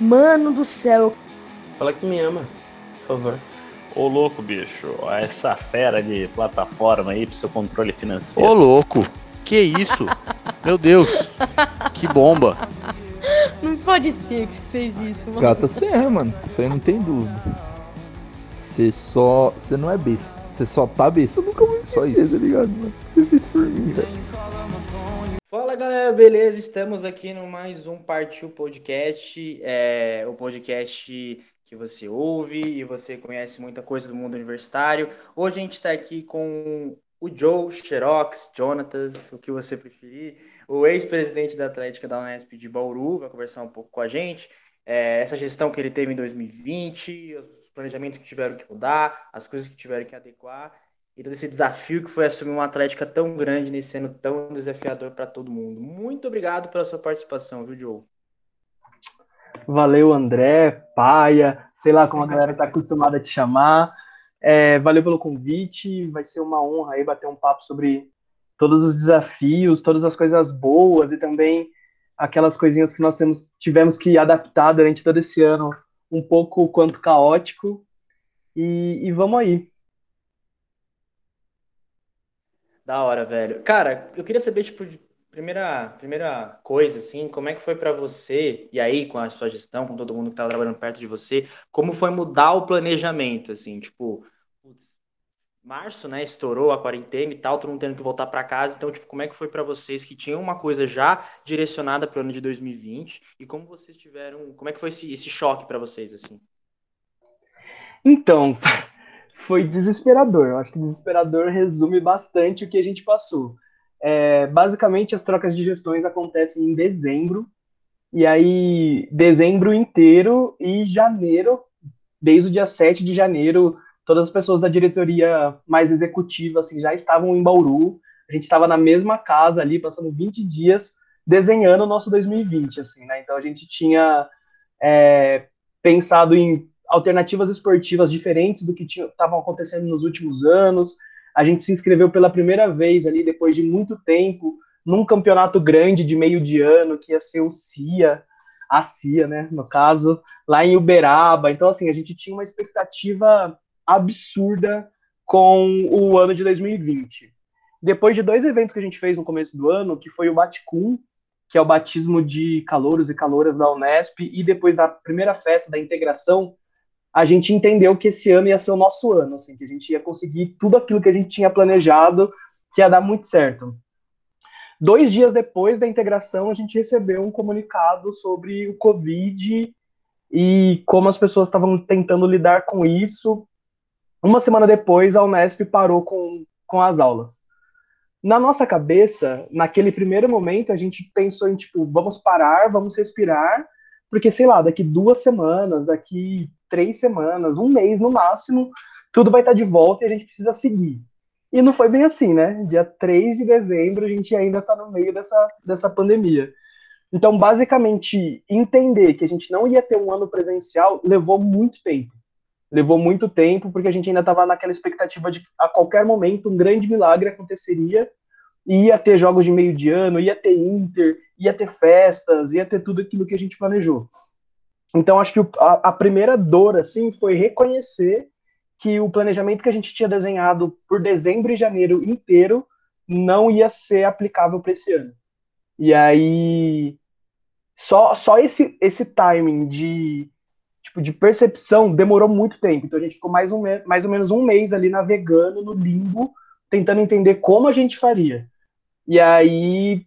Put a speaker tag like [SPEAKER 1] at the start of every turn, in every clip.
[SPEAKER 1] Mano do céu.
[SPEAKER 2] Fala que me ama, por favor.
[SPEAKER 3] Ô louco, bicho, essa fera de plataforma aí pro seu controle financeiro.
[SPEAKER 4] Ô louco, que isso? Meu Deus, que bomba.
[SPEAKER 1] Não pode ser que você fez isso, mano.
[SPEAKER 5] Gata serra, mano. Isso aí não tem dúvida. Você só. Você não é besta. Você só tá besta. Eu nunca vou esquecer, só isso. tá ligado, mano? Você fez por mim, velho.
[SPEAKER 6] Galera, beleza? Estamos aqui no mais um Partiu Podcast, é, o podcast que você ouve e você conhece muita coisa do mundo universitário. Hoje a gente está aqui com o Joe Xerox, Jonatas, o que você preferir, o ex-presidente da Atlética da Unesp de Bauru, vai conversar um pouco com a gente. É, essa gestão que ele teve em 2020, os planejamentos que tiveram que mudar, as coisas que tiveram que adequar, e todo esse desafio que foi assumir uma Atlética tão grande nesse ano tão desafiador para todo mundo. Muito obrigado pela sua participação, viu, Joe?
[SPEAKER 7] Valeu, André, Paia, sei lá como a galera está acostumada a te chamar. É, valeu pelo convite, vai ser uma honra aí bater um papo sobre todos os desafios, todas as coisas boas e também aquelas coisinhas que nós temos, tivemos que adaptar durante todo esse ano, um pouco quanto caótico. E, e vamos aí.
[SPEAKER 6] Da hora, velho. Cara, eu queria saber, tipo, Primeira, primeira coisa, assim, como é que foi para você, e aí com a sua gestão, com todo mundo que estava trabalhando perto de você, como foi mudar o planejamento, assim, tipo, putz, março, né, estourou a quarentena e tal, todo mundo tendo que voltar para casa, então, tipo, como é que foi para vocês que tinham uma coisa já direcionada para o ano de 2020, e como vocês tiveram, como é que foi esse, esse choque para vocês, assim?
[SPEAKER 7] Então, foi desesperador, eu acho que desesperador resume bastante o que a gente passou. É, basicamente, as trocas de gestões acontecem em dezembro, e aí, dezembro inteiro e janeiro, desde o dia 7 de janeiro, todas as pessoas da diretoria mais executiva assim, já estavam em Bauru, a gente estava na mesma casa ali, passando 20 dias desenhando o nosso 2020, assim, né? Então a gente tinha é, pensado em alternativas esportivas diferentes do que estavam acontecendo nos últimos anos, a gente se inscreveu pela primeira vez ali, depois de muito tempo, num campeonato grande de meio de ano, que ia ser o CIA, a CIA, né, no caso, lá em Uberaba. Então, assim, a gente tinha uma expectativa absurda com o ano de 2020. Depois de dois eventos que a gente fez no começo do ano, que foi o Baticum, que é o batismo de calouros e calouras da Unesp, e depois da primeira festa da integração, a gente entendeu que esse ano ia ser o nosso ano, assim, que a gente ia conseguir tudo aquilo que a gente tinha planejado, que ia dar muito certo. Dois dias depois da integração, a gente recebeu um comunicado sobre o Covid e como as pessoas estavam tentando lidar com isso. Uma semana depois, a Unesp parou com, com as aulas. Na nossa cabeça, naquele primeiro momento, a gente pensou em, tipo, vamos parar, vamos respirar, porque, sei lá, daqui duas semanas, daqui três semanas, um mês no máximo, tudo vai estar de volta e a gente precisa seguir. E não foi bem assim, né? Dia 3 de dezembro a gente ainda está no meio dessa, dessa pandemia. Então, basicamente, entender que a gente não ia ter um ano presencial levou muito tempo. Levou muito tempo, porque a gente ainda estava naquela expectativa de que a qualquer momento um grande milagre aconteceria ia ter jogos de meio de ano, ia ter Inter, ia ter festas, ia ter tudo aquilo que a gente planejou. Então, acho que a, primeira dor, assim, foi reconhecer que o planejamento que a gente tinha desenhado por dezembro e janeiro inteiro não ia ser aplicável para esse ano. E aí, só, só esse, esse timing de, tipo, de percepção demorou muito tempo. Então, a gente ficou mais, um, mais ou menos um mês ali navegando no limbo, tentando entender como a gente faria. E aí,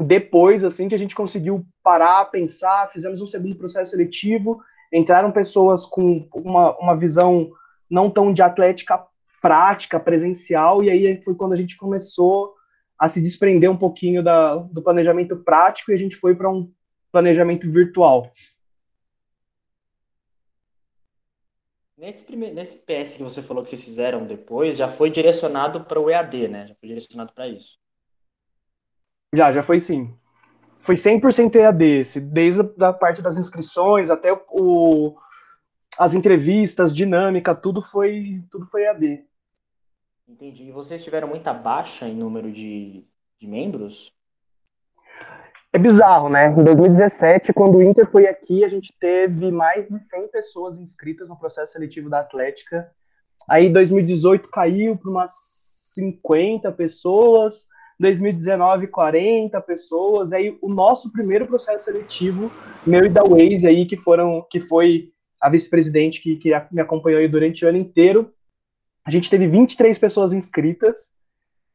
[SPEAKER 7] depois, assim, que a gente conseguiu parar, pensar, fizemos um segundo processo seletivo, entraram pessoas com uma, uma visão não tão de atlética prática, presencial, e aí foi quando a gente começou a se desprender um pouquinho da, do planejamento prático e a gente foi para um planejamento virtual.
[SPEAKER 6] Nesse, primeiro, nesse PS que você falou que vocês fizeram depois, já foi direcionado para o EAD, né? Já foi direcionado para isso.
[SPEAKER 7] Já, já foi sim. Foi 100% EAD, desde a parte das inscrições até o, as entrevistas, dinâmica, tudo foi, tudo foi EAD.
[SPEAKER 6] Entendi. E vocês tiveram muita baixa em número de, de membros?
[SPEAKER 7] é bizarro, né? Em 2017, quando o Inter foi aqui, a gente teve mais de 100 pessoas inscritas no processo seletivo da Atlética. Aí 2018 caiu para umas 50 pessoas, 2019 40 pessoas. Aí o nosso primeiro processo seletivo, meu e da Waze aí que foram que foi a vice-presidente que, que me acompanhou durante o ano inteiro. A gente teve 23 pessoas inscritas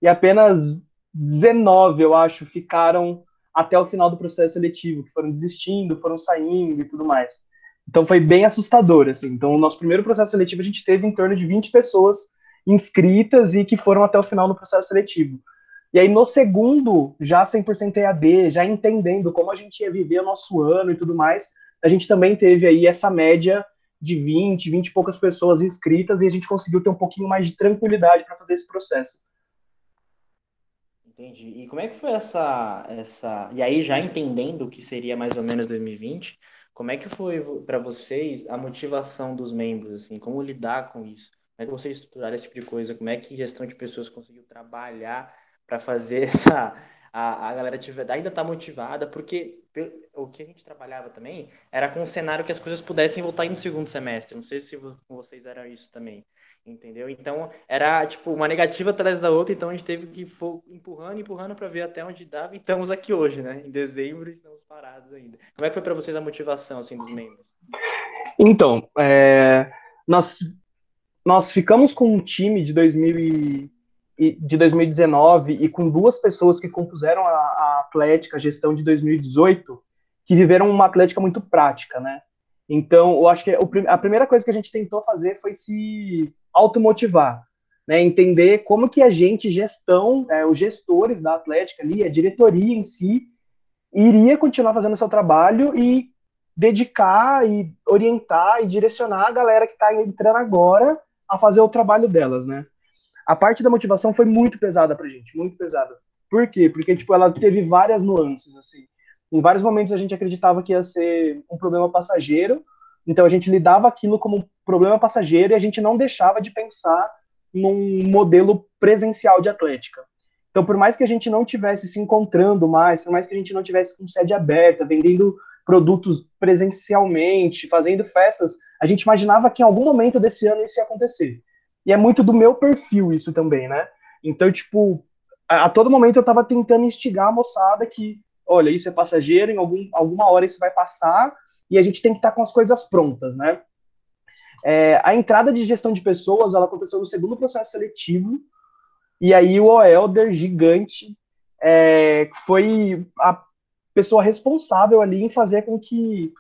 [SPEAKER 7] e apenas 19, eu acho, ficaram até o final do processo seletivo, que foram desistindo, foram saindo e tudo mais. Então foi bem assustador, assim. Então, o nosso primeiro processo seletivo a gente teve em torno de 20 pessoas inscritas e que foram até o final do processo seletivo. E aí, no segundo, já 100% EAD, já entendendo como a gente ia viver o nosso ano e tudo mais, a gente também teve aí essa média de 20, 20 e poucas pessoas inscritas e a gente conseguiu ter um pouquinho mais de tranquilidade para fazer esse processo.
[SPEAKER 6] Entendi. E como é que foi essa, essa. E aí, já entendendo o que seria mais ou menos 2020, como é que foi para vocês a motivação dos membros, assim, como lidar com isso? Como é que vocês estruturaram esse tipo de coisa? Como é que gestão de pessoas conseguiu trabalhar para fazer essa a, a galera tiver, ainda tá motivada, porque o que a gente trabalhava também era com um cenário que as coisas pudessem voltar no segundo semestre. Não sei se vocês era isso também entendeu? Então era tipo uma negativa atrás da outra, então a gente teve que ir empurrando, empurrando para ver até onde dava. E estamos aqui hoje, né? Em dezembro estamos parados ainda. Como é que foi para vocês a motivação assim dos membros?
[SPEAKER 7] Então, é, nós nós ficamos com um time de 2000 e, de 2019 e com duas pessoas que compuseram a, a Atlética, a gestão de 2018, que viveram uma Atlética muito prática, né? Então, eu acho que a primeira coisa que a gente tentou fazer foi se automotivar, né? Entender como que a gente, gestão, é, os gestores da Atlética ali, a diretoria em si, iria continuar fazendo seu trabalho e dedicar e orientar e direcionar a galera que está entrando agora a fazer o trabalho delas, né? A parte da motivação foi muito pesada pra gente, muito pesada. Por quê? Porque, tipo, ela teve várias nuances, assim. Em vários momentos a gente acreditava que ia ser um problema passageiro, então a gente lidava aquilo como um problema passageiro e a gente não deixava de pensar num modelo presencial de atlética. Então, por mais que a gente não tivesse se encontrando mais, por mais que a gente não tivesse com sede aberta, vendendo produtos presencialmente, fazendo festas, a gente imaginava que em algum momento desse ano isso ia acontecer. E é muito do meu perfil isso também, né? Então, tipo, a, a todo momento eu tava tentando instigar a moçada que olha, isso é passageiro, em algum, alguma hora isso vai passar e a gente tem que estar tá com as coisas prontas, né? É, a entrada de gestão de pessoas, ela aconteceu no segundo processo seletivo, e aí o Oelder, gigante, é, foi a pessoa responsável ali em fazer com que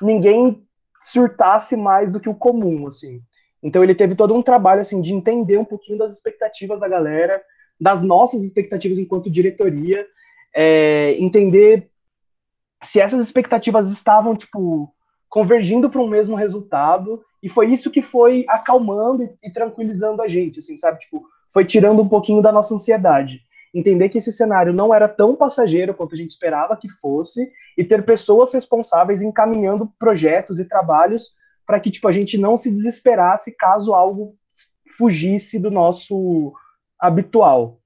[SPEAKER 7] ninguém surtasse mais do que o comum, assim. Então ele teve todo um trabalho, assim, de entender um pouquinho das expectativas da galera, das nossas expectativas enquanto diretoria, é, entender se essas expectativas estavam, tipo, convergindo para um mesmo resultado, e foi isso que foi acalmando e, e tranquilizando a gente, assim, sabe? Tipo, foi tirando um pouquinho da nossa ansiedade. Entender que esse cenário não era tão passageiro quanto a gente esperava que fosse, e ter pessoas responsáveis encaminhando projetos e trabalhos para que, tipo, a gente não se desesperasse caso algo fugisse do nosso habitual.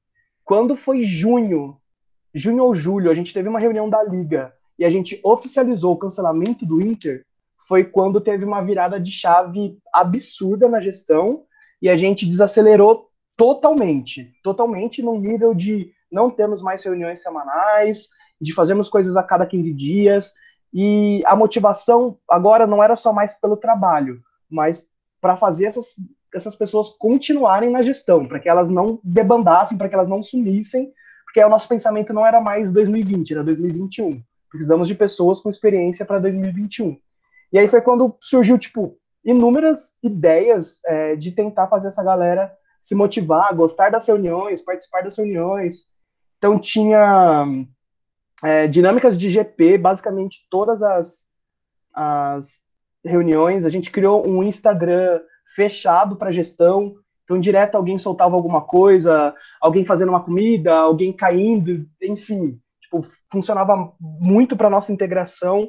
[SPEAKER 7] Quando foi junho junho ou julho, a gente teve uma reunião da Liga e a gente oficializou o cancelamento do Inter, foi quando teve uma virada de chave absurda na gestão e a gente desacelerou totalmente, totalmente no nível de não termos mais reuniões semanais, de fazermos coisas a cada 15 dias, e a motivação agora não era só mais pelo trabalho, mas para fazer essas, essas pessoas continuarem na gestão, para que elas não debandassem, para que elas não sumissem, porque o nosso pensamento não era mais 2020, era 2021. Precisamos de pessoas com experiência para 2021. E aí foi quando surgiu, tipo, inúmeras ideias é, de tentar fazer essa galera se motivar, gostar das reuniões, participar das reuniões. Então tinha é, dinâmicas de GP, basicamente todas as, as reuniões. A gente criou um Instagram fechado para gestão, então, direto alguém soltava alguma coisa, alguém fazendo uma comida, alguém caindo, enfim, tipo, funcionava muito para nossa integração.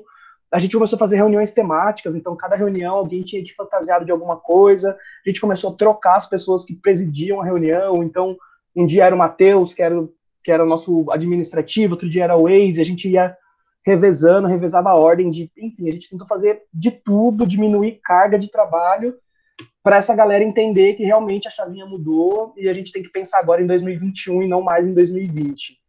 [SPEAKER 7] A gente começou a fazer reuniões temáticas, então cada reunião alguém tinha de fantasiado de alguma coisa. A gente começou a trocar as pessoas que presidiam a reunião. Então, um dia era o Matheus, que era, que era o nosso administrativo, outro dia era o Waze, a gente ia revezando, revezava a ordem de, enfim, a gente tentou fazer de tudo, diminuir carga de trabalho para essa galera entender que realmente a chavinha mudou e a gente tem que pensar agora em 2021 e não mais em 2020.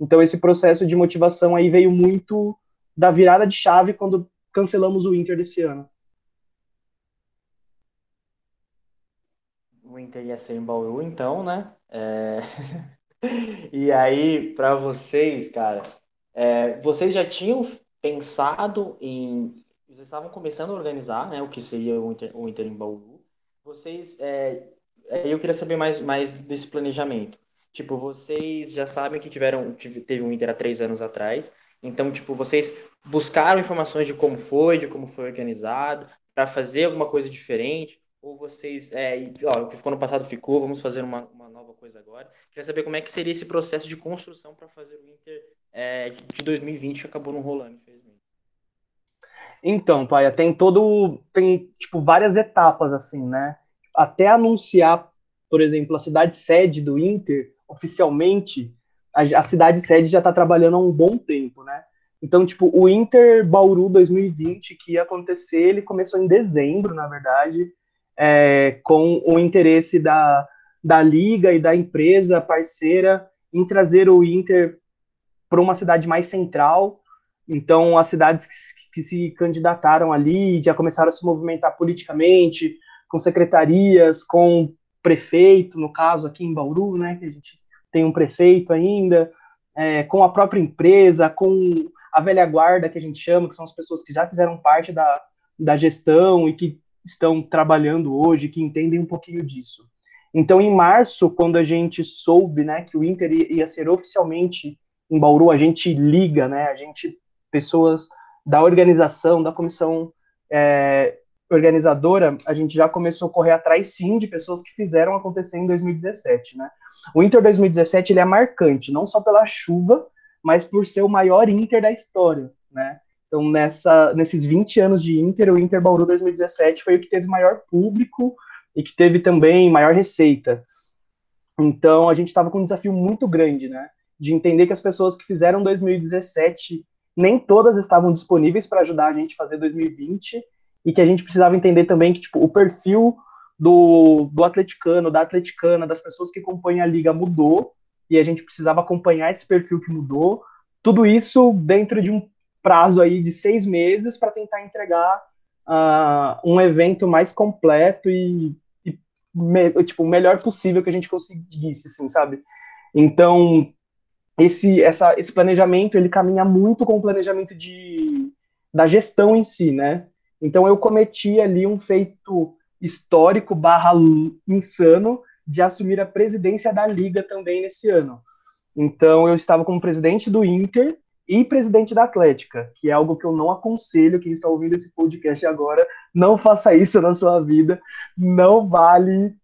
[SPEAKER 7] Então esse processo de motivação aí veio muito da virada de chave quando cancelamos o Inter desse ano.
[SPEAKER 6] O Inter ia ser em Bauru, então, né? É... e aí, para vocês, cara, é, vocês já tinham pensado em. Vocês estavam começando a organizar né, o que seria o Inter, o Inter em Bauru. Vocês. É, eu queria saber mais, mais desse planejamento. Tipo, vocês já sabem que tiveram, teve um Inter há três anos atrás. Então, tipo, vocês buscaram informações de como foi, de como foi organizado, para fazer alguma coisa diferente? Ou vocês, é, ó, o que ficou no passado ficou, vamos fazer uma, uma nova coisa agora? Queria saber como é que seria esse processo de construção para fazer o Inter é, de 2020 que acabou não rolando, infelizmente.
[SPEAKER 7] Então, Paia, tem todo. Tem, tipo, várias etapas, assim, né? Até anunciar, por exemplo, a cidade sede do Inter, oficialmente, a, a cidade sede já está trabalhando há um bom tempo, né? Então, tipo, o Inter Bauru 2020 que ia acontecer, ele começou em dezembro, na verdade, é, com o interesse da, da liga e da empresa parceira em trazer o Inter para uma cidade mais central. Então, as cidades que, que, se candidataram ali já começaram a se movimentar politicamente, com secretarias, com prefeito, no caso aqui em Bauru, né, que a gente tem um prefeito ainda, é, com a própria empresa, com a velha guarda que a gente chama, que são as pessoas que já fizeram parte da, da gestão e que estão trabalhando hoje, que entendem um pouquinho disso. Então, em março, quando a gente soube né, que o Inter ia ser oficialmente em Bauru, a gente liga, né? A gente, pessoas da organização, da comissão é, organizadora, a gente já começou a correr atrás, sim, de pessoas que fizeram acontecer em 2017, né? O Inter 2017, ele é marcante, não só pela chuva, mas por ser o maior Inter da história, né? Então, nessa, nesses 20 anos de Inter, o Inter Bauru 2017 foi o que teve maior público e que teve também maior receita. Então, a gente estava com um desafio muito grande, né? de entender que as pessoas que fizeram 2017 nem todas estavam disponíveis para ajudar a gente a fazer 2020 e que a gente precisava entender também que tipo, o perfil do, do atleticano, da atleticana, das pessoas que compõem a liga mudou e a gente precisava acompanhar esse perfil que mudou. Tudo isso dentro de um prazo aí de seis meses para tentar entregar uh, um evento mais completo e, e me, tipo, o melhor possível que a gente conseguisse, assim, sabe? Então, esse, essa, esse planejamento ele caminha muito com o planejamento de, da gestão em si, né? Então eu cometi ali um feito histórico barra insano de assumir a presidência da liga também nesse ano. Então eu estava como presidente do Inter e presidente da Atlética, que é algo que eu não aconselho quem está ouvindo esse podcast agora, não faça isso na sua vida, não vale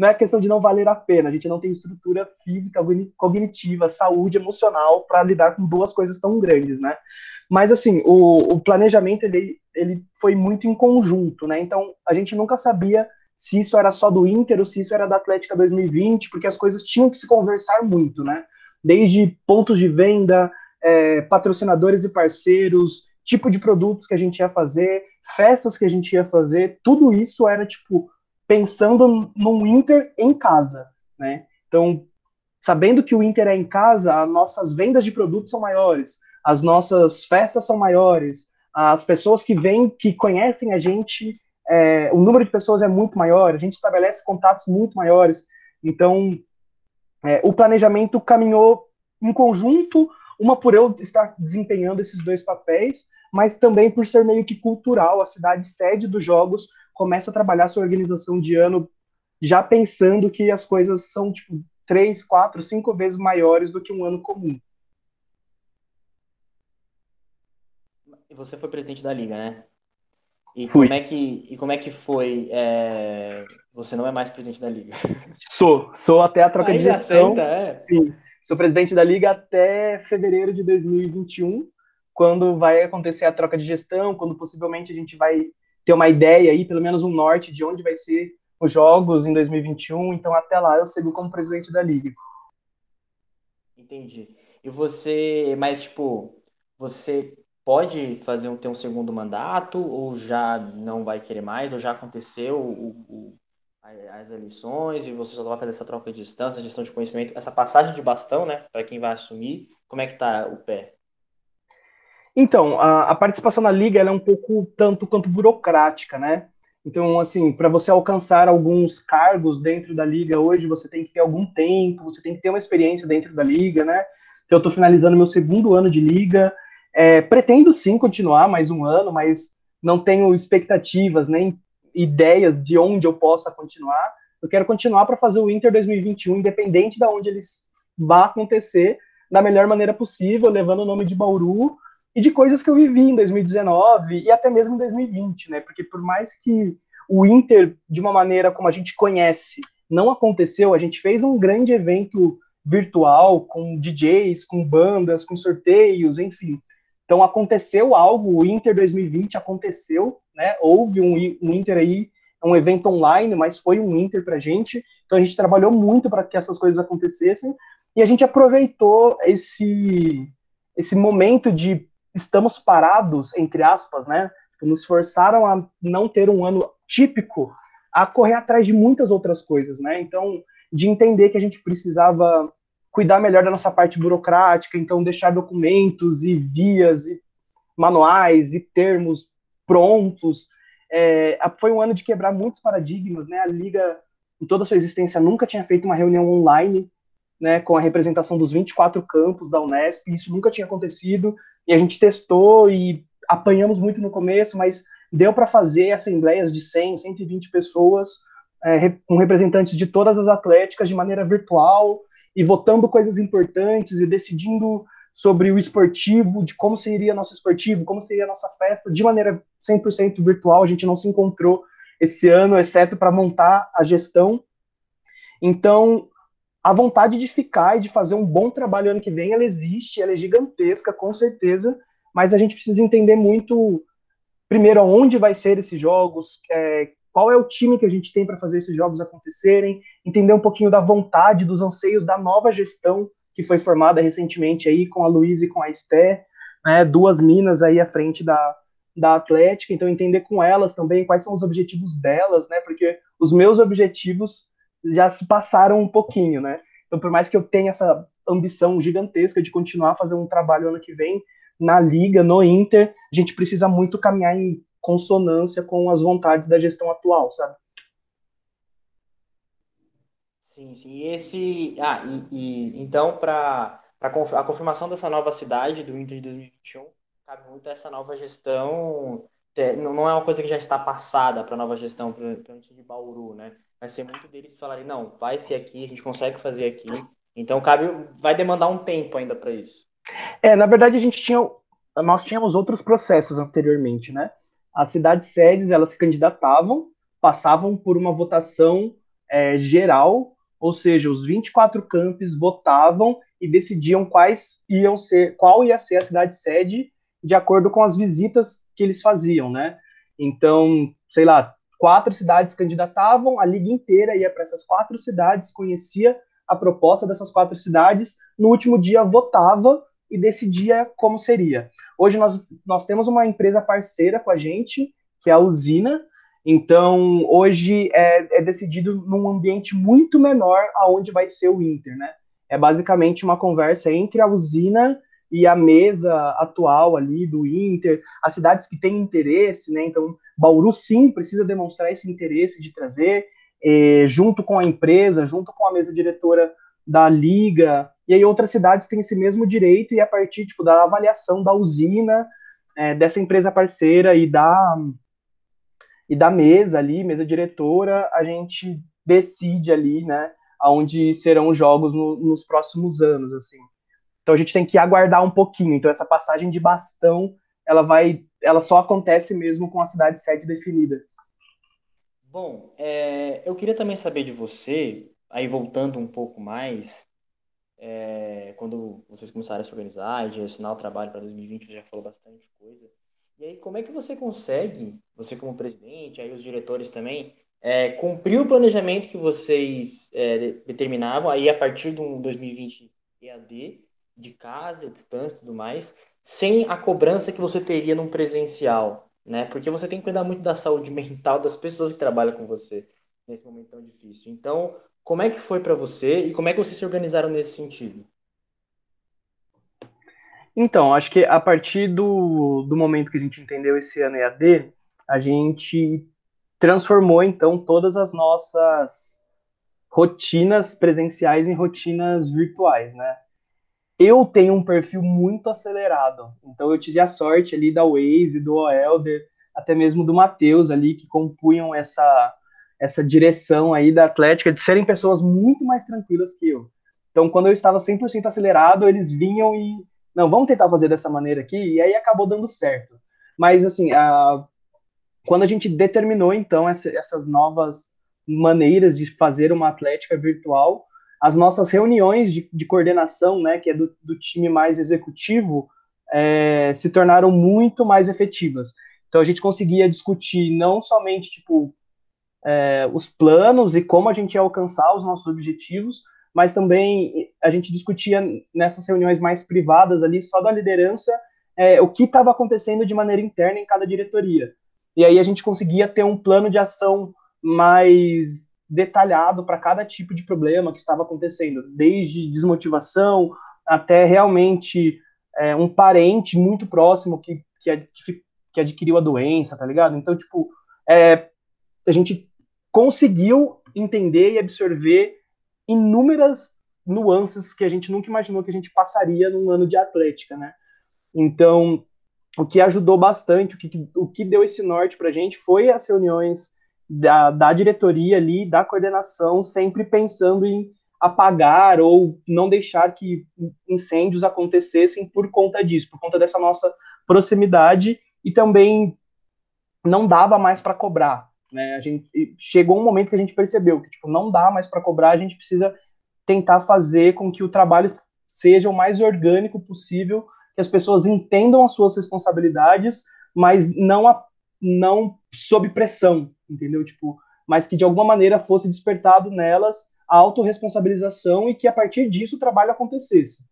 [SPEAKER 7] não é questão de não valer a pena, a gente não tem estrutura física, cognitiva, saúde emocional para lidar com duas coisas tão grandes, né? Mas assim, o, o planejamento ele, ele foi muito em conjunto, né? Então a gente nunca sabia se isso era só do Inter ou se isso era da Atlética 2020, porque as coisas tinham que se conversar muito, né? Desde pontos de venda, é, patrocinadores e parceiros, tipo de produtos que a gente ia fazer, festas que a gente ia fazer, tudo isso era tipo pensando num Inter em casa, né? Então, sabendo que o Inter é em casa, as nossas vendas de produtos são maiores, as nossas festas são maiores, as pessoas que vêm, que conhecem a gente, é, o número de pessoas é muito maior, a gente estabelece contatos muito maiores. Então, é, o planejamento caminhou em conjunto, uma por eu estar desempenhando esses dois papéis, mas também por ser meio que cultural, a cidade sede dos jogos começa a trabalhar sua organização de ano já pensando que as coisas são tipo três, quatro, cinco vezes maiores do que um ano comum.
[SPEAKER 6] Você foi presidente da liga, né? E Fui. como é que e como é que foi? É... Você não é mais presidente da liga?
[SPEAKER 7] Sou, sou até a troca de gestão. Aceita, é. Sim, sou presidente da liga até fevereiro de 2021, quando vai acontecer a troca de gestão, quando possivelmente a gente vai ter uma ideia aí, pelo menos um norte de onde vai ser os jogos em 2021. Então, até lá, eu sigo como presidente da liga.
[SPEAKER 6] Entendi. E você, mas tipo, você pode fazer um, ter um segundo mandato ou já não vai querer mais, ou já aconteceu o, o, as eleições e você só vai fazer essa troca de distância, gestão de conhecimento, essa passagem de bastão, né, para quem vai assumir, como é que tá o pé?
[SPEAKER 7] Então, a, a participação na liga é um pouco tanto quanto burocrática, né? Então, assim, para você alcançar alguns cargos dentro da liga hoje, você tem que ter algum tempo, você tem que ter uma experiência dentro da liga, né? Então, eu estou finalizando meu segundo ano de liga, é, pretendo sim continuar mais um ano, mas não tenho expectativas nem ideias de onde eu possa continuar. Eu quero continuar para fazer o Inter 2021, independente de onde eles vá acontecer, da melhor maneira possível, levando o nome de Bauru e de coisas que eu vivi em 2019 e até mesmo em 2020, né? Porque por mais que o Inter, de uma maneira como a gente conhece, não aconteceu, a gente fez um grande evento virtual com DJs, com bandas, com sorteios, enfim. Então aconteceu algo, o Inter 2020 aconteceu, né? Houve um, um Inter aí, um evento online, mas foi um Inter pra gente. Então a gente trabalhou muito para que essas coisas acontecessem e a gente aproveitou esse esse momento de estamos parados, entre aspas, né? Nos forçaram a não ter um ano típico, a correr atrás de muitas outras coisas, né? Então, de entender que a gente precisava cuidar melhor da nossa parte burocrática, então deixar documentos e vias e manuais e termos prontos. É, foi um ano de quebrar muitos paradigmas, né? A liga, em toda a sua existência, nunca tinha feito uma reunião online, né, com a representação dos 24 campos da Unesp. Isso nunca tinha acontecido e a gente testou e apanhamos muito no começo, mas deu para fazer assembleias de 100, 120 pessoas, é, com representantes de todas as atléticas de maneira virtual, e votando coisas importantes e decidindo sobre o esportivo, de como seria nosso esportivo, como seria a nossa festa, de maneira 100% virtual. A gente não se encontrou esse ano, exceto para montar a gestão. Então, a vontade de ficar e de fazer um bom trabalho ano que vem, ela existe, ela é gigantesca, com certeza, mas a gente precisa entender muito, primeiro, aonde vai ser esses jogos, é, qual é o time que a gente tem para fazer esses jogos acontecerem, entender um pouquinho da vontade, dos anseios da nova gestão que foi formada recentemente aí com a Luísa e com a Esté, né, duas minas aí à frente da, da Atlética, então entender com elas também quais são os objetivos delas, né, porque os meus objetivos já se passaram um pouquinho, né, então por mais que eu tenha essa ambição gigantesca de continuar fazer um trabalho ano que vem na Liga, no Inter, a gente precisa muito caminhar em consonância com as vontades da gestão atual, sabe?
[SPEAKER 6] Sim, sim. E esse. Ah, e, e então, para a confirmação dessa nova cidade do Inter de 2021, cabe muito essa nova gestão. Não é uma coisa que já está passada para a nova gestão, para o time de Bauru, né? Vai ser muito deles falarem, não, vai ser aqui, a gente consegue fazer aqui. Então, cabe, vai demandar um tempo ainda para isso.
[SPEAKER 7] É, na verdade, a gente tinha. Nós tínhamos outros processos anteriormente, né? As cidades sedes elas se candidatavam, passavam por uma votação é, geral, ou seja, os 24 campos votavam e decidiam quais iam ser, qual ia ser a cidade sede de acordo com as visitas que eles faziam, né? Então, sei lá, quatro cidades candidatavam, a liga inteira ia para essas quatro cidades, conhecia a proposta dessas quatro cidades, no último dia votava e decidia como seria. Hoje nós, nós temos uma empresa parceira com a gente, que é a Usina, então hoje é, é decidido num ambiente muito menor aonde vai ser o Inter, né? É basicamente uma conversa entre a Usina e a mesa atual ali do Inter, as cidades que têm interesse, né? Então, Bauru sim precisa demonstrar esse interesse de trazer, eh, junto com a empresa, junto com a mesa diretora da liga, e aí outras cidades têm esse mesmo direito, e a partir tipo, da avaliação da usina, é, dessa empresa parceira e da, e da mesa ali, mesa diretora, a gente decide ali, né, aonde serão os jogos no, nos próximos anos, assim. Então a gente tem que aguardar um pouquinho. Então essa passagem de bastão, ela vai, ela só acontece mesmo com a cidade sede definida.
[SPEAKER 6] Bom, é, eu queria também saber de você, aí voltando um pouco mais, é, quando vocês começaram a se organizar e direcionar o trabalho para 2020, você já falou bastante coisa. E aí, como é que você consegue, você como presidente, aí os diretores também, é, cumprir o planejamento que vocês é, determinavam aí a partir do 2020 EAD, de casa, distância e tudo mais, sem a cobrança que você teria num presencial, né? Porque você tem que cuidar muito da saúde mental das pessoas que trabalham com você nesse momento tão difícil. Então, como é que foi para você e como é que vocês se organizaram nesse sentido?
[SPEAKER 7] Então, acho que a partir do, do momento que a gente entendeu esse ano EAD, a gente transformou então todas as nossas rotinas presenciais em rotinas virtuais, né? Eu tenho um perfil muito acelerado, então eu tive a sorte ali da Waze, do Oelder, até mesmo do Matheus ali, que compunham essa, essa direção aí da Atlética, de serem pessoas muito mais tranquilas que eu. Então, quando eu estava 100% acelerado, eles vinham e, não, vamos tentar fazer dessa maneira aqui, e aí acabou dando certo. Mas, assim, a, quando a gente determinou, então, essa, essas novas maneiras de fazer uma atlética virtual, as nossas reuniões de, de coordenação, né, que é do, do time mais executivo, é, se tornaram muito mais efetivas. Então a gente conseguia discutir não somente tipo é, os planos e como a gente ia alcançar os nossos objetivos, mas também a gente discutia nessas reuniões mais privadas ali só da liderança é, o que estava acontecendo de maneira interna em cada diretoria. E aí a gente conseguia ter um plano de ação mais detalhado para cada tipo de problema que estava acontecendo, desde desmotivação até realmente é, um parente muito próximo que, que, que, adquiriu a doença, tá ligado? Então, tipo, é, a gente conseguiu entender e absorver inúmeras nuances que a gente nunca imaginou que a gente passaria num ano de atlética, né? Então, o que ajudou bastante, o que, o que deu esse norte para a gente foi as reuniões da, da diretoria ali, da coordenação, sempre pensando em apagar ou não deixar que incêndios acontecessem por conta disso, por conta dessa nossa proximidade e também não dava mais para cobrar, né? A gente chegou um momento que a gente percebeu que tipo não dá mais para cobrar, a gente precisa tentar fazer com que o trabalho seja o mais orgânico possível, que as pessoas entendam as suas responsabilidades, mas não a, não sob pressão, entendeu? Tipo, mas que de alguma maneira fosse despertado nelas a autorresponsabilização e que a partir disso o trabalho acontecesse.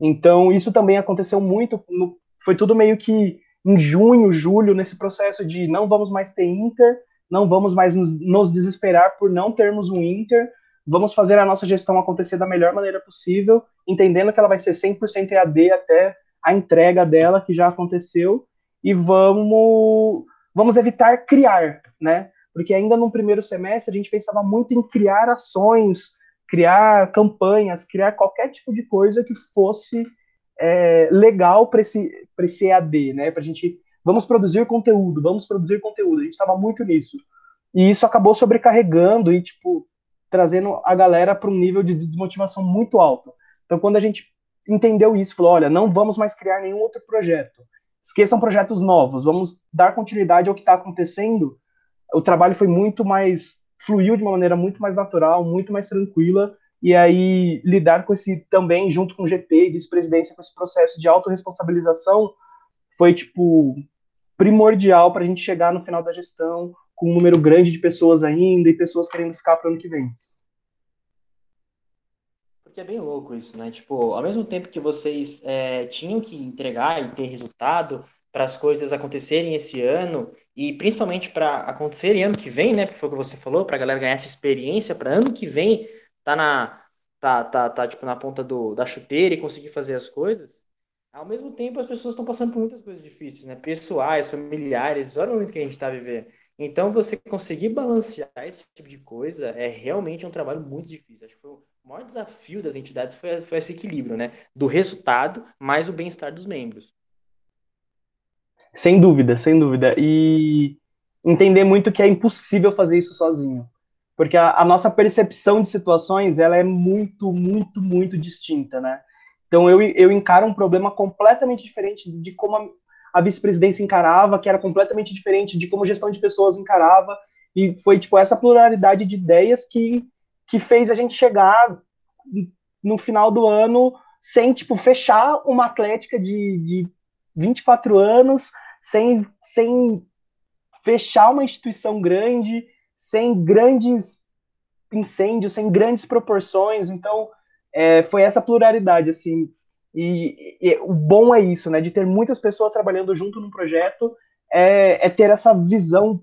[SPEAKER 7] Então, isso também aconteceu muito, no, foi tudo meio que em junho, julho, nesse processo de não vamos mais ter Inter, não vamos mais nos, desesperar por não termos um Inter, vamos fazer a nossa gestão acontecer da melhor maneira possível, entendendo que ela vai ser 100% EAD até a entrega dela, que já aconteceu, e vamos vamos evitar criar, né? Porque ainda no primeiro semestre a gente pensava muito em criar ações, criar campanhas, criar qualquer tipo de coisa que fosse é, legal para esse, esse EAD, né? Para a gente, vamos produzir conteúdo, vamos produzir conteúdo. A gente estava muito nisso. E isso acabou sobrecarregando e, tipo, trazendo a galera para um nível de desmotivação muito alto. Então, quando a gente entendeu isso, falou: olha, não vamos mais criar nenhum outro projeto esqueçam projetos novos, vamos dar continuidade ao que está acontecendo. O trabalho foi muito mais fluiu de uma maneira muito mais natural, muito mais tranquila, e aí lidar com esse também junto com o GT e vice-presidência com esse processo de autorresponsabilização foi tipo primordial para a gente chegar no final da gestão com um número grande de pessoas ainda e pessoas querendo ficar para o ano que vem.
[SPEAKER 6] Porque é bem louco isso, né? Tipo, ao mesmo tempo que vocês é, tinham que entregar e ter resultado para as coisas acontecerem esse ano, e principalmente para acontecerem ano que vem, né? Porque foi o que você falou, para a galera ganhar essa experiência, para ano que vem tá na, tá, tá, tá, tipo, na ponta do, da chuteira e conseguir fazer as coisas. Ao mesmo tempo, as pessoas estão passando por muitas coisas difíceis, né? Pessoais, familiares, olha o momento que a gente está vivendo. Então, você conseguir balancear esse tipo de coisa é realmente um trabalho muito difícil. Acho que foi o maior desafio das entidades foi, foi esse equilíbrio, né? Do resultado mais o bem-estar dos membros.
[SPEAKER 7] Sem dúvida, sem dúvida. E entender muito que é impossível fazer isso sozinho. Porque a, a nossa percepção de situações, ela é muito, muito, muito distinta, né? Então eu, eu encaro um problema completamente diferente de como a, a vice-presidência encarava, que era completamente diferente de como gestão de pessoas encarava, e foi tipo essa pluralidade de ideias que que fez a gente chegar no final do ano sem, tipo, fechar uma atlética de, de 24 anos, sem, sem fechar uma instituição grande, sem grandes incêndios, sem grandes proporções. Então, é, foi essa pluralidade, assim. E, e, o bom é isso, né? De ter muitas pessoas trabalhando junto num projeto, é, é ter essa visão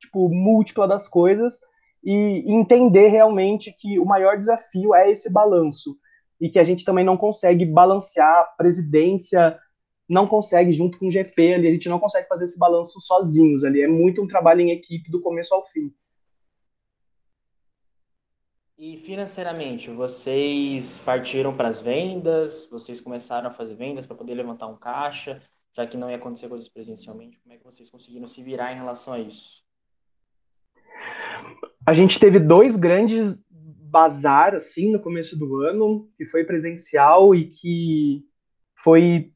[SPEAKER 7] tipo, múltipla das coisas e entender realmente que o maior desafio é esse balanço e que a gente também não consegue balancear a presidência, não consegue junto com o GP ali, a gente não consegue fazer esse balanço sozinhos ali, é muito um trabalho em equipe do começo ao fim.
[SPEAKER 6] E financeiramente, vocês partiram para as vendas? Vocês começaram a fazer vendas para poder levantar um caixa, já que não ia acontecer coisas presencialmente? Como é que vocês conseguiram se virar em relação a isso?
[SPEAKER 7] A gente teve dois grandes bazar assim no começo do ano, que foi presencial e que foi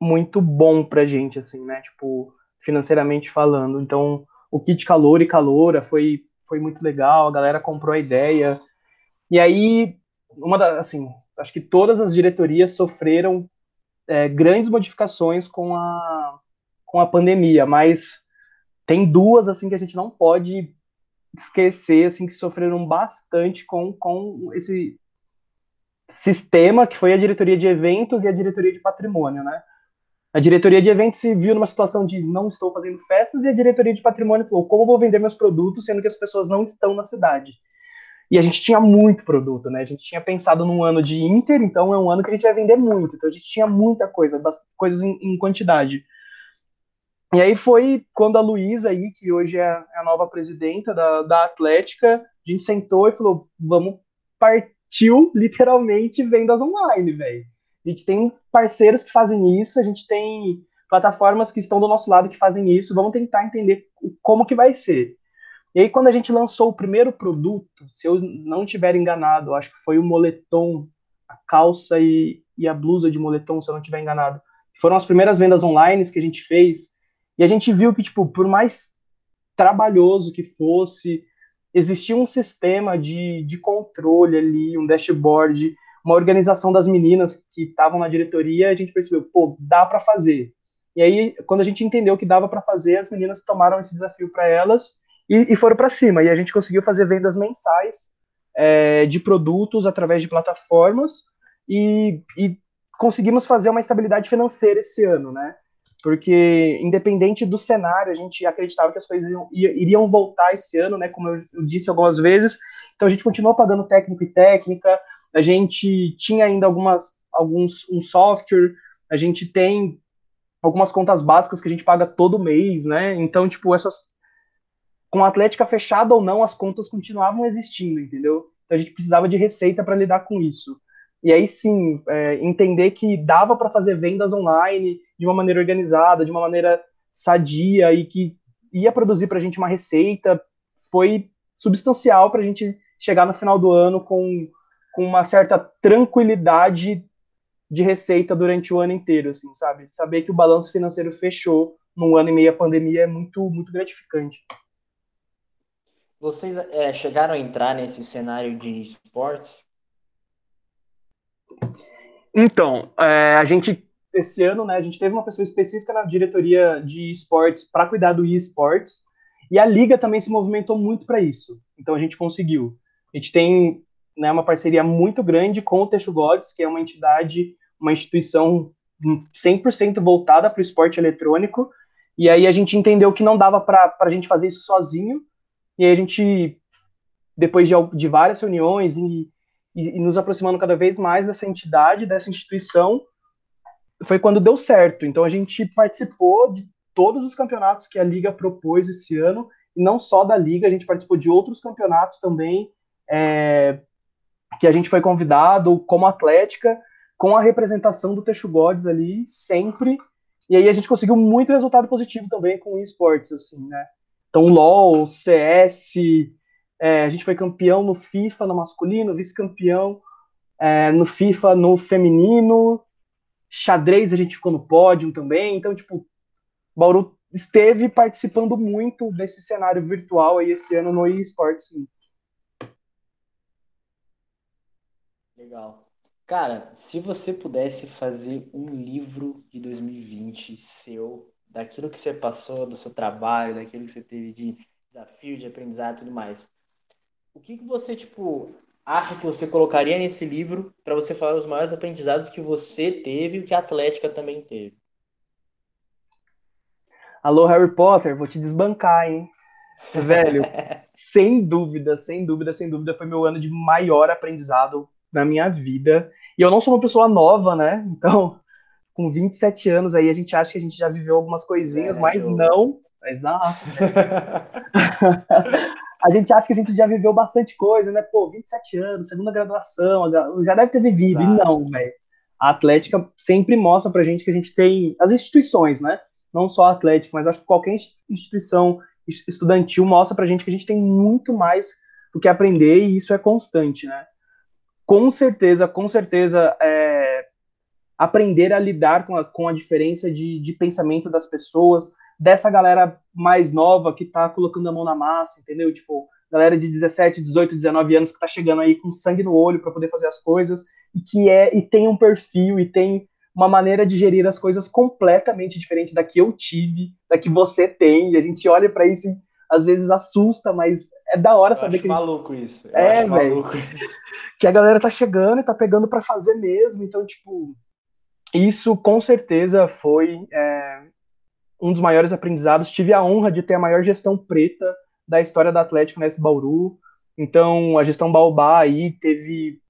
[SPEAKER 7] muito bom pra gente assim, né? Tipo, financeiramente falando. Então, o kit calor e caloura foi foi muito legal, a galera comprou a ideia. E aí, uma da, assim, acho que todas as diretorias sofreram é, grandes modificações com a com a pandemia, mas tem duas assim que a gente não pode esquecer assim que sofreram bastante com, com esse sistema que foi a diretoria de eventos e a diretoria de patrimônio, né? A diretoria de eventos se viu numa situação de não estou fazendo festas e a diretoria de patrimônio falou como vou vender meus produtos sendo que as pessoas não estão na cidade. E a gente tinha muito produto, né? A gente tinha pensado num ano de Inter, então é um ano que a gente vai vender muito. Então a gente tinha muita coisa, coisas em, em quantidade. E aí foi quando a Luísa aí, que hoje é a nova presidenta da, da Atlética, a gente sentou e falou, vamos partiu literalmente vendas online, velho. A gente tem parceiros que fazem isso, a gente tem plataformas que estão do nosso lado que fazem isso, vamos tentar entender como que vai ser. E aí quando a gente lançou o primeiro produto, se eu não tiver enganado, acho que foi o moletom, a calça e, e a blusa de moletom, se eu não tiver enganado, foram as primeiras vendas online que a gente fez, e a gente viu que, tipo, por mais trabalhoso que fosse, existia um sistema de, de controle ali, um dashboard, uma organização das meninas que estavam na diretoria, a gente percebeu, pô, dá para fazer. E aí, quando a gente entendeu que dava para fazer, as meninas tomaram esse desafio para elas e, e foram para cima. E a gente conseguiu fazer vendas mensais é, de produtos através de plataformas e, e conseguimos fazer uma estabilidade financeira esse ano, né? porque independente do cenário, a gente acreditava que as coisas iriam, voltar esse ano, né, como eu, disse algumas vezes, então a gente continuou pagando técnico e técnica, a gente tinha ainda algumas, alguns, um software, a gente tem algumas contas básicas que a gente paga todo mês, né, então, tipo, essas, com a Atlética fechada ou não, as contas continuavam existindo, entendeu? Então a gente precisava de receita para lidar com isso. E aí sim, é, entender que dava para fazer vendas online de uma maneira organizada, de uma maneira sadia e que ia produzir para a gente uma receita foi substancial para a gente chegar no final do ano com, com uma certa tranquilidade de receita durante o ano inteiro, assim, sabe? Saber que o balanço financeiro fechou num ano e meio a pandemia é muito, muito gratificante.
[SPEAKER 6] Vocês é, chegaram a entrar nesse cenário de esportes?
[SPEAKER 7] Então, é, a gente, esse ano, né, a gente teve uma pessoa específica na diretoria de esportes para cuidar do esportes, e a liga também se movimentou muito para isso. Então a gente conseguiu. A gente tem né, uma parceria muito grande com o Teixo Gods, que é uma entidade, uma instituição 100% voltada para o esporte eletrônico, e aí a gente entendeu que não dava para a gente fazer isso sozinho, e aí a gente, depois de, de várias reuniões e e, e nos aproximando cada vez mais dessa entidade, dessa instituição, foi quando deu certo. Então a gente participou de todos os campeonatos que a Liga propôs esse ano, e não só da Liga, a gente participou de outros campeonatos também, é, que a gente foi convidado como Atlética, com a representação do Teixo Godes ali, sempre, e aí a gente conseguiu muito resultado positivo também com esportes, assim, né? Então, LoL, CS, é, a gente foi campeão no FIFA no masculino, vice-campeão é, no FIFA no feminino. Xadrez a gente ficou no pódio também. Então, tipo, Bauru esteve participando muito desse cenário virtual aí esse ano no eSports.
[SPEAKER 6] Legal. Cara, se você pudesse fazer um livro de 2020 seu, daquilo que você passou, do seu trabalho, daquilo que você teve de desafio, de aprendizado e tudo mais, o que, que você, tipo, acha que você colocaria nesse livro para você falar os maiores aprendizados que você teve e que a Atlética também teve?
[SPEAKER 7] Alô, Harry Potter, vou te desbancar, hein? Velho, sem dúvida, sem dúvida, sem dúvida, foi meu ano de maior aprendizado na minha vida. E eu não sou uma pessoa nova, né? Então, com 27 anos aí, a gente acha que a gente já viveu algumas coisinhas, é, mas eu... não. Exato. a gente acha que a gente já viveu bastante coisa, né? Pô, 27 anos, segunda graduação, já deve ter vivido. Exato. E não, velho. A Atlética sempre mostra pra gente que a gente tem as instituições, né? Não só a Atlética, mas acho que qualquer instituição estudantil mostra pra gente que a gente tem muito mais do que aprender e isso é constante, né? Com certeza, com certeza, é, aprender a lidar com a, com a diferença de, de pensamento das pessoas, dessa galera mais nova que tá colocando a mão na massa, entendeu? Tipo, galera de 17, 18, 19 anos que tá chegando aí com sangue no olho para poder fazer as coisas e que é e tem um perfil e tem uma maneira de gerir as coisas completamente diferente da que eu tive, da que você tem, e a gente olha para isso e às vezes assusta, mas é da hora
[SPEAKER 6] eu
[SPEAKER 7] saber
[SPEAKER 6] acho
[SPEAKER 7] que
[SPEAKER 6] maluco isso. Eu
[SPEAKER 7] é,
[SPEAKER 6] isso.
[SPEAKER 7] que a galera tá chegando e tá pegando para fazer mesmo, então tipo, isso com certeza foi é, um dos maiores aprendizados. Tive a honra de ter a maior gestão preta da história do Atlético nesse Bauru. Então, a gestão Baobá aí teve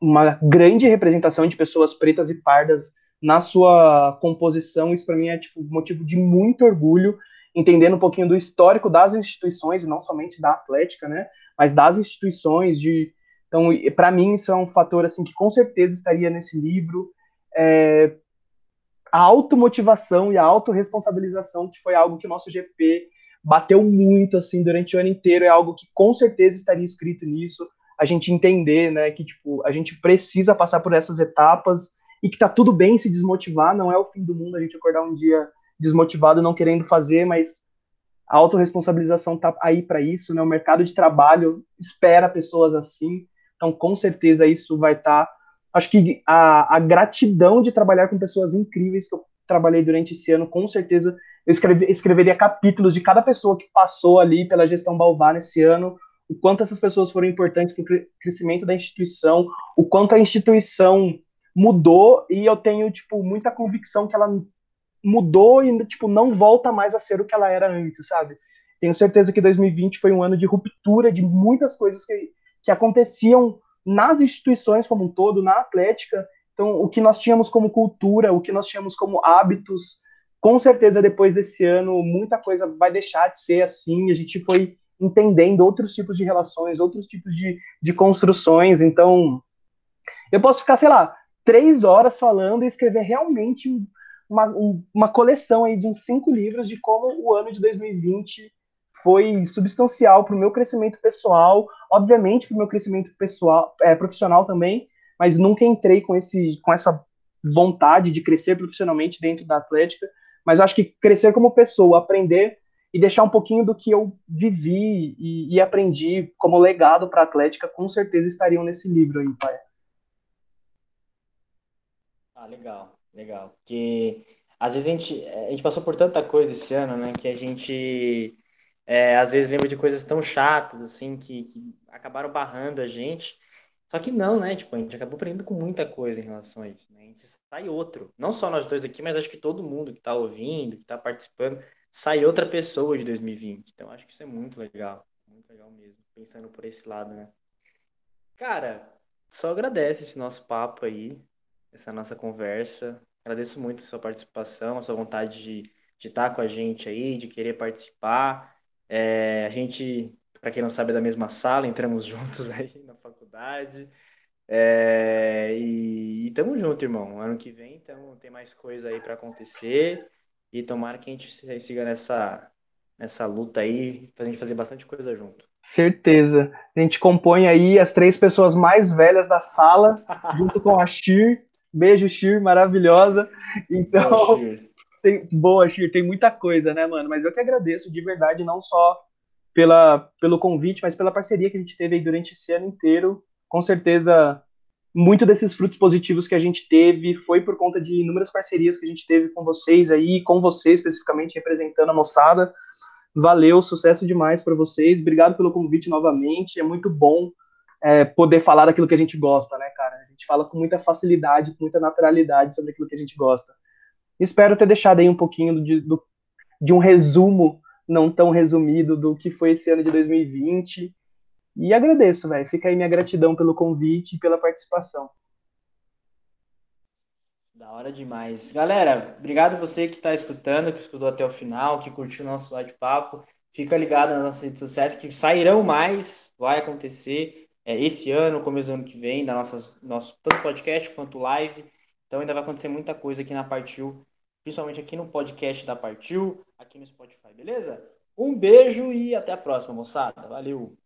[SPEAKER 7] uma grande representação de pessoas pretas e pardas na sua composição. Isso para mim é tipo motivo de muito orgulho, entendendo um pouquinho do histórico das instituições e não somente da Atlética, né? Mas das instituições de então, para mim isso é um fator assim que com certeza estaria nesse livro. É, a automotivação e a autorresponsabilização, que foi algo que o nosso GP bateu muito assim durante o ano inteiro, é algo que com certeza estaria escrito nisso a gente entender, né, que tipo, a gente precisa passar por essas etapas e que tá tudo bem se desmotivar, não é o fim do mundo a gente acordar um dia desmotivado, não querendo fazer, mas a autorresponsabilização tá aí para isso, né? O mercado de trabalho espera pessoas assim. Então, com certeza isso vai estar tá... acho que a, a gratidão de trabalhar com pessoas incríveis que eu trabalhei durante esse ano, com certeza eu escreveria capítulos de cada pessoa que passou ali pela gestão Balvar nesse ano, o quanto essas pessoas foram importantes para o crescimento da instituição, o quanto a instituição mudou e eu tenho tipo muita convicção que ela mudou e tipo não volta mais a ser o que ela era antes, sabe? Tenho certeza que 2020 foi um ano de ruptura de muitas coisas que, que aconteciam nas instituições como um todo, na Atlética. Então, o que nós tínhamos como cultura, o que nós tínhamos como hábitos, com certeza depois desse ano muita coisa vai deixar de ser assim. A gente foi entendendo outros tipos de relações, outros tipos de, de construções. Então, eu posso ficar, sei lá, três horas falando e escrever realmente uma, uma coleção aí de uns cinco livros de como o ano de 2020 foi substancial para o meu crescimento pessoal, obviamente para o meu crescimento pessoal, é, profissional também, mas nunca entrei com, esse, com essa vontade de crescer profissionalmente dentro da Atlética, mas acho que crescer como pessoa, aprender e deixar um pouquinho do que eu vivi e, e aprendi como legado para a Atlética, com certeza estariam nesse livro aí, pai.
[SPEAKER 6] Ah, legal, legal. Porque às vezes a gente, a gente passou por tanta coisa esse ano, né, que a gente é, às vezes lembra de coisas tão chatas, assim, que, que acabaram barrando a gente. Só que não, né? Tipo, a gente acabou aprendendo com muita coisa em relação a isso, né? A gente sai outro. Não só nós dois aqui, mas acho que todo mundo que está ouvindo, que está participando, sai outra pessoa de 2020. Então acho que isso é muito legal. Muito legal mesmo. Pensando por esse lado, né? Cara, só agradece esse nosso papo aí, essa nossa conversa. Agradeço muito a sua participação, a sua vontade de, de estar com a gente aí, de querer participar. É, a gente, para quem não sabe, é da mesma sala, entramos juntos aí na faculdade. É, e, e tamo junto, irmão. Ano que vem então, tem mais coisa aí para acontecer. E tomara que a gente siga nessa, nessa luta aí, pra gente fazer bastante coisa junto.
[SPEAKER 7] Certeza. A gente compõe aí as três pessoas mais velhas da sala, junto com a Shir. Beijo, Shir, maravilhosa. Então, Shir. Tem, boa, Shir, tem muita coisa, né, mano? Mas eu que agradeço de verdade, não só pela, pelo convite, mas pela parceria que a gente teve aí durante esse ano inteiro. Com certeza muito desses frutos positivos que a gente teve foi por conta de inúmeras parcerias que a gente teve com vocês aí, com você especificamente representando a moçada. Valeu, sucesso demais para vocês. Obrigado pelo convite novamente. É muito bom é, poder falar daquilo que a gente gosta, né, cara? A gente fala com muita facilidade, com muita naturalidade sobre aquilo que a gente gosta. Espero ter deixado aí um pouquinho de, do, de um resumo, não tão resumido, do que foi esse ano de 2020. E agradeço, velho. Fica aí minha gratidão pelo convite e pela participação.
[SPEAKER 6] Da hora demais. Galera, obrigado você que está escutando, que estudou até o final, que curtiu o nosso bate-papo. Fica ligado nas nossas redes sociais que sairão mais, vai acontecer é, esse ano, começo do ano que vem, da nossas, nosso tanto podcast quanto live. Então ainda vai acontecer muita coisa aqui na Partiu, principalmente aqui no podcast da Partiu, aqui no Spotify, beleza? Um beijo e até a próxima, moçada. Valeu!